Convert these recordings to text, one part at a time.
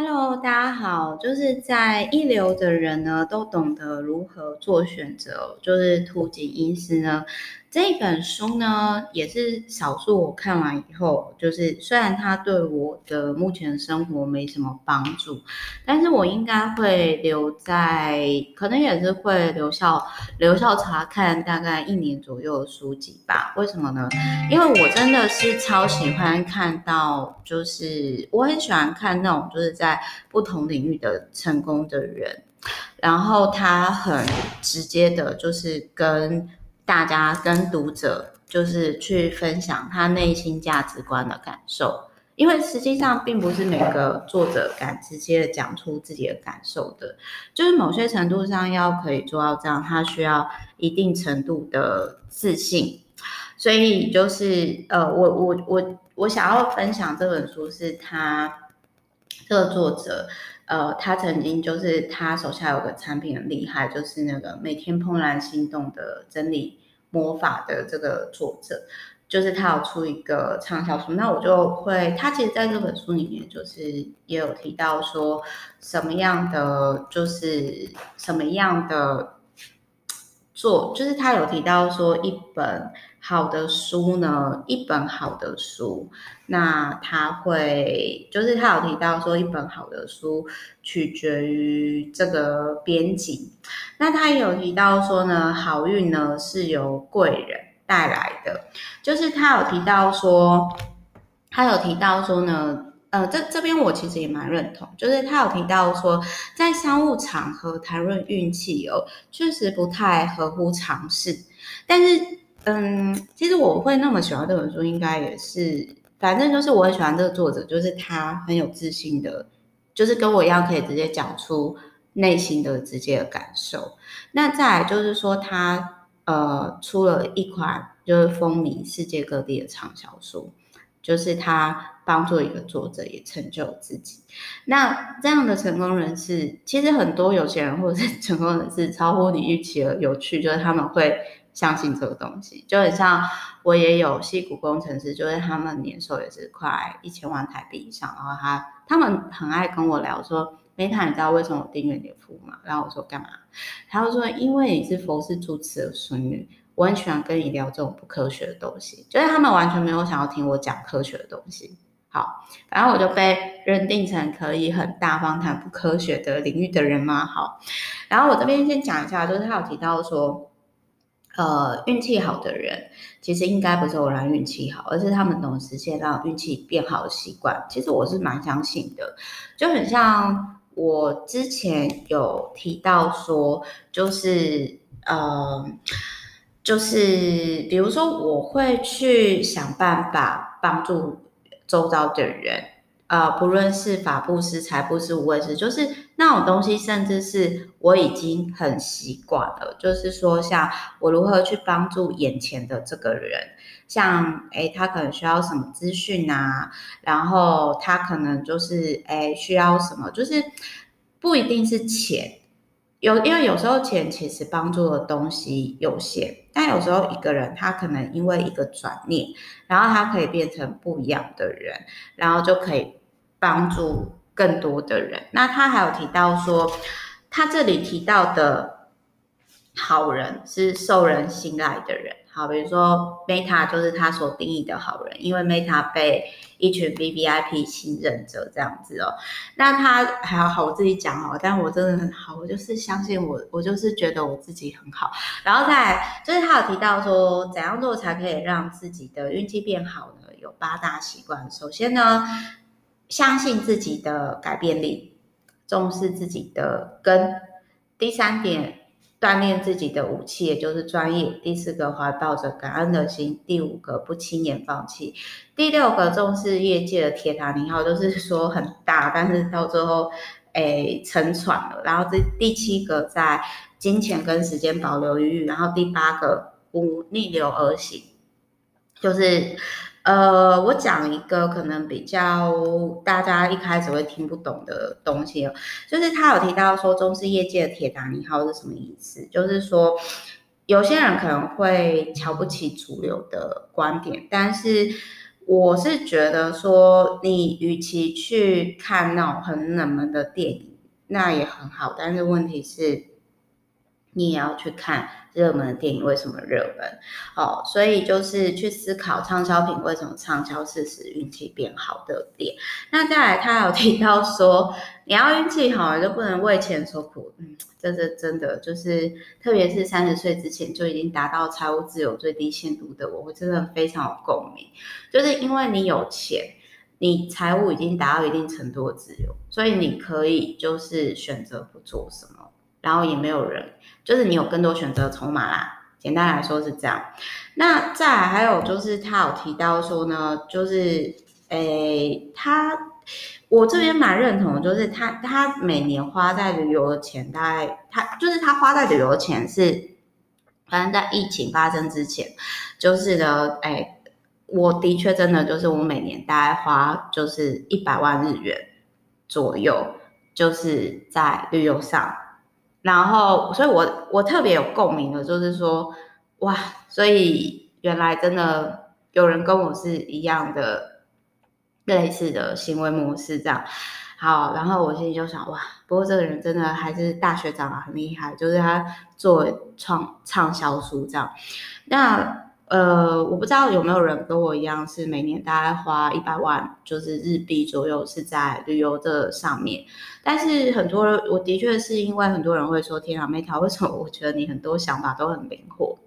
Hello，大家好。就是在一流的人呢，都懂得如何做选择。就是图景医师呢，这本书呢，也是少数我看完以后，就是虽然它对我的目前生活没什么帮助，但是我应该会留在，可能也是会留校留校查看大概一年左右的书籍吧。为什么呢？因为我真的是超喜欢看到，就是我很喜欢看那种就是在。在不同领域的成功的人，然后他很直接的，就是跟大家、跟读者，就是去分享他内心价值观的感受。因为实际上并不是每个作者敢直接讲出自己的感受的，就是某些程度上要可以做到这样，他需要一定程度的自信。所以就是呃，我我我我想要分享这本书是他。这个作者，呃，他曾经就是他手下有个产品很厉害，就是那个每天怦然心动的真理魔法的这个作者，就是他有出一个畅销书。那我就会，他其实在这本书里面就是也有提到说，什么样的就是什么样的做，就是他有提到说一本。好的书呢，一本好的书，那他会就是他有提到说，一本好的书取决于这个编辑。那他也有提到说呢，好运呢是由贵人带来的。就是他有提到说，他有提到说呢，呃，这这边我其实也蛮认同。就是他有提到说，在商务场合谈论运气哦，确实不太合乎常识，但是。嗯，其实我会那么喜欢这本书，应该也是，反正就是我很喜欢这个作者，就是他很有自信的，就是跟我一样可以直接讲出内心的直接的感受。那再来就是说他呃出了一款就是风靡世界各地的畅销书，就是他帮助一个作者也成就自己。那这样的成功人士，其实很多有钱人或者是成功人士超乎你预期的有趣，就是他们会。相信这个东西，就很像我也有矽谷工程师，就是他们年收也是快一千万台币以上，然后他他们很爱跟我聊说，Meta，你知道为什么我订阅你的服务吗？然后我说干嘛？他就说因为你是佛氏主持的孙女，我很喜欢跟你聊这种不科学的东西，就是他们完全没有想要听我讲科学的东西。好，然后我就被认定成可以很大方谈不科学的领域的人吗？好，然后我这边先讲一下，就是他有提到说。呃，运气好的人其实应该不是偶然运气好，而是他们懂实现让运气变好的习惯。其实我是蛮相信的，就很像我之前有提到说，就是呃，就是比如说我会去想办法帮助周遭的人。呃，不论是法布施、财布施、无畏施，就是那种东西，甚至是我已经很习惯了。就是说，像我如何去帮助眼前的这个人，像诶，他可能需要什么资讯啊，然后他可能就是诶需要什么，就是不一定是钱，有因为有时候钱其实帮助的东西有限，但有时候一个人他可能因为一个转念，然后他可以变成不一样的人，然后就可以。帮助更多的人。那他还有提到说，他这里提到的好人是受人信赖的人。好，比如说 Meta 就是他所定义的好人，因为 Meta 被一群 VVIP 信任着这样子哦。那他还要好，我自己讲哦，但我真的很好，我就是相信我，我就是觉得我自己很好。然后再来就是他有提到说，怎样做才可以让自己的运气变好呢？有八大习惯。首先呢。相信自己的改变力，重视自己的根。第三点，锻炼自己的武器，也就是专业。第四个，怀抱着感恩的心。第五个，不轻言放弃。第六个，重视业界的铁达尼号，就是说很大，但是到最后，诶，沉船了。然后这第七个，在金钱跟时间保留余裕。然后第八个，不逆流而行，就是。呃，我讲一个可能比较大家一开始会听不懂的东西哦，就是他有提到说，中视业界的铁达尼号是什么意思？就是说，有些人可能会瞧不起主流的观点，但是我是觉得说，你与其去看那种很冷门的电影，那也很好，但是问题是，你也要去看。热门的电影为什么热门？哦，所以就是去思考畅销品为什么畅销是使运气变好的点。那再来，他有提到说，你要运气好，就不能为钱所苦。嗯，这是真的，就是特别是三十岁之前就已经达到财务自由最低限度的我，我真的非常有共鸣。就是因为你有钱，你财务已经达到一定程度的自由，所以你可以就是选择不做什么。然后也没有人，就是你有更多选择筹码啦。简单来说是这样。那再还有就是他有提到说呢，就是诶，他我这边蛮认同的，就是他他每年花在旅游的钱，大概他就是他花在旅游钱是，反正在疫情发生之前，就是呢，诶，我的确真的就是我每年大概花就是一百万日元左右，就是在旅游上。然后，所以我我特别有共鸣的，就是说，哇，所以原来真的有人跟我是一样的类似的行为模式，这样。好，然后我心里就想，哇，不过这个人真的还是大学长啊，很厉害，就是他做创畅销书这样。那。呃，我不知道有没有人跟我一样，是每年大概花一百万，就是日币左右，是在旅游的上面。但是很多人，我的确是因为很多人会说，天啊，Meta，为什么我觉得你很多想法都很灵活？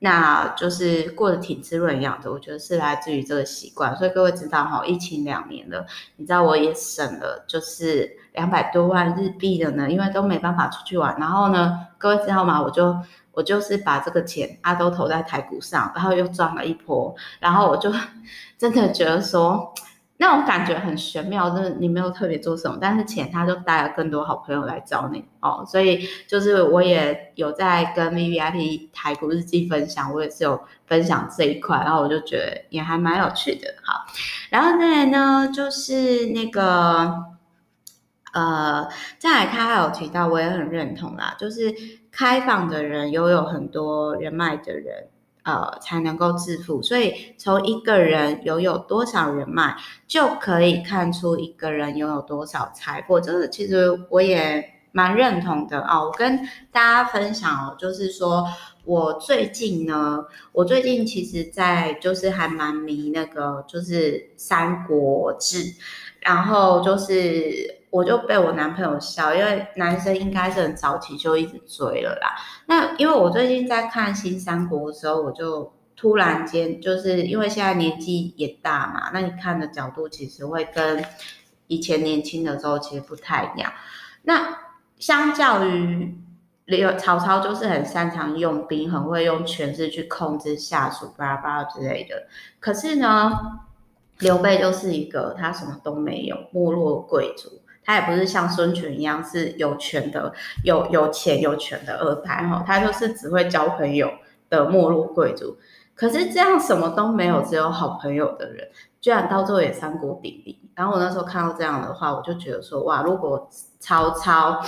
那就是过得挺滋润一样的。我觉得是来自于这个习惯。所以各位知道哈，疫情两年了，你知道我也省了，就是两百多万日币的呢，因为都没办法出去玩。然后呢，各位知道吗？我就。我就是把这个钱啊都投在台股上，然后又赚了一波，然后我就 真的觉得说那种感觉很玄妙，就是你没有特别做什么，但是钱他就带了更多好朋友来找你哦，所以就是我也有在跟 VVIP 台股日记分享，我也是有分享这一块，然后我就觉得也还蛮有趣的，好，然后再来呢就是那个呃，再来他还有提到，我也很认同啦，就是。开放的人，拥有很多人脉的人，呃，才能够致富。所以，从一个人拥有多少人脉，就可以看出一个人拥有多少财富。这个其实我也蛮认同的啊。我跟大家分享哦，就是说我最近呢，我最近其实，在就是还蛮迷那个，就是《三国志》，然后就是。我就被我男朋友笑，因为男生应该是很早期就一直追了啦。那因为我最近在看新三国的时候，我就突然间就是因为现在年纪也大嘛，那你看的角度其实会跟以前年轻的时候其实不太一样。那相较于刘曹操，就是很擅长用兵，很会用权势去控制下属，巴拉巴拉之类的。可是呢，刘备就是一个他什么都没有，没落贵族。他也不是像孙权一样是有权的、有有钱有权的二代哈，他就是只会交朋友的没落贵族。可是这样什么都没有，只有好朋友的人，居然到最后也三国鼎立。然后我那时候看到这样的话，我就觉得说，哇，如果曹操、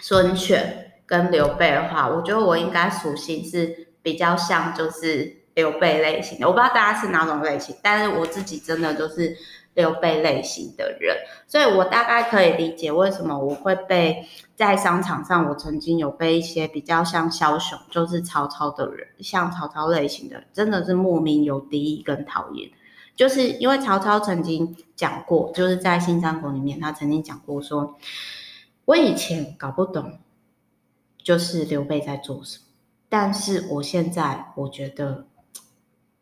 孙权跟刘备的话，我觉得我应该属性是比较像就是刘备类型的。我不知道大家是哪种类型，但是我自己真的就是。刘备类型的人，所以我大概可以理解为什么我会被在商场上，我曾经有被一些比较像枭雄，就是曹操的人，像曹操类型的，真的是莫名有敌意跟讨厌，就是因为曹操曾经讲过，就是在新三国里面，他曾经讲过说，我以前搞不懂，就是刘备在做什么，但是我现在我觉得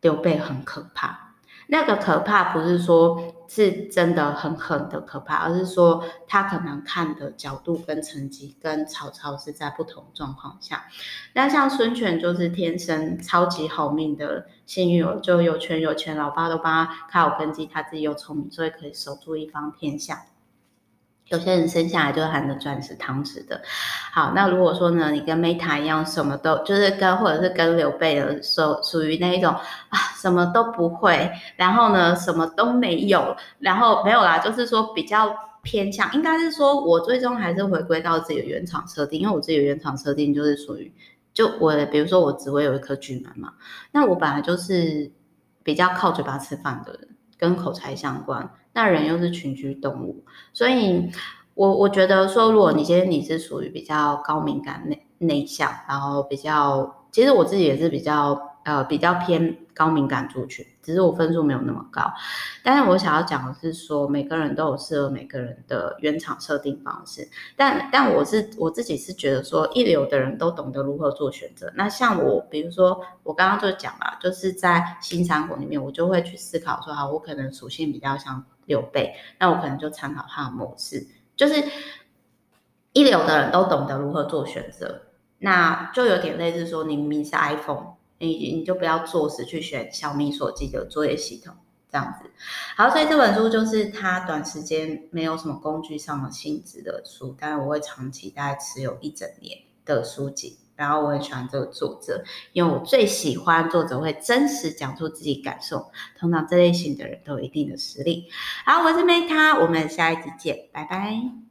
刘备很可怕。那个可怕不是说是真的很狠的可怕，而是说他可能看的角度跟成绩跟曹操是在不同状况下。那像孙权就是天生超级好命的幸运儿，就有权有钱，老爸都帮他开好根基，他自己又聪明，所以可以守住一方天下。有些人生下来就含着钻石汤匙的，好，那如果说呢，你跟 Meta 一样，什么都就是跟或者是跟刘备的，属属于那一种啊，什么都不会，然后呢，什么都没有，然后没有啦，就是说比较偏向，应该是说我最终还是回归到自己的原厂设定，因为我自己的原厂设定就是属于，就我比如说我只会有一颗巨门嘛，那我本来就是。比较靠嘴巴吃饭的人，跟口才相关。那人又是群居动物，所以我我觉得说，如果你今天你是属于比较高敏感内内向，然后比较，其实我自己也是比较。呃，比较偏高敏感族群，只是我分数没有那么高。但是我想要讲的是说，每个人都有适合每个人的原厂设定方式。但但我是我自己是觉得说，一流的人都懂得如何做选择。那像我，比如说我刚刚就讲了，就是在新三国里面，我就会去思考说，好，我可能属性比较像刘备，那我可能就参考他的模式。就是一流的人都懂得如何做选择，那就有点类似说，你明明是 iPhone。你你就不要作死去选小米手机的作业系统这样子。好，所以这本书就是它短时间没有什么工具上的性质的书，但是我会长期大概持有一整年的书籍。然后我很喜欢这个作者，因为我最喜欢作者会真实讲出自己感受。通常这类型的人都有一定的实力。好，我是 Meta，我们下一集见，拜拜。